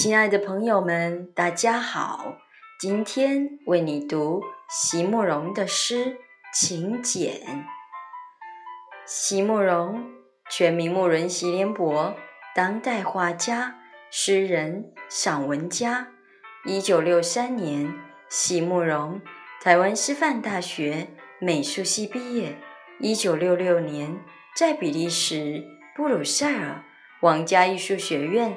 亲爱的朋友们，大家好！今天为你读席慕容的诗《请柬》。席慕容，全名慕容席联博，当代画家、诗人、散文家。一九六三年，席慕容台湾师范大学美术系毕业。一九六六年，在比利时布鲁塞尔皇家艺术学院。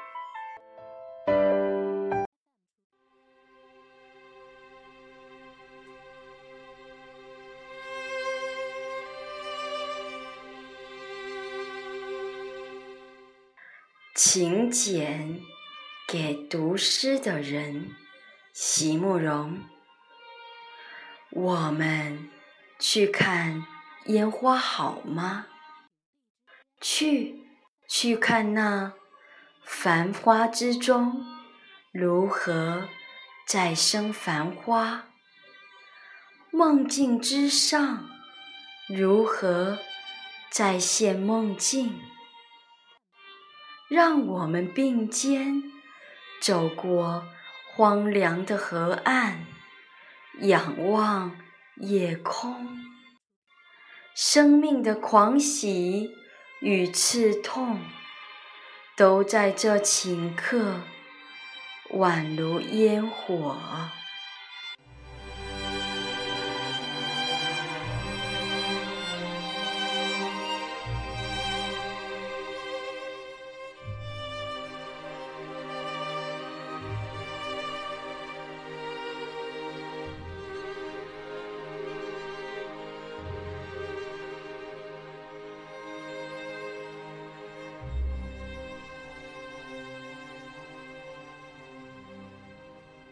请柬给读诗的人，席慕容。我们去看烟花好吗？去，去看那繁花之中如何再生繁花；梦境之上如何再现梦境。让我们并肩走过荒凉的河岸，仰望夜空。生命的狂喜与刺痛，都在这顷刻，宛如烟火。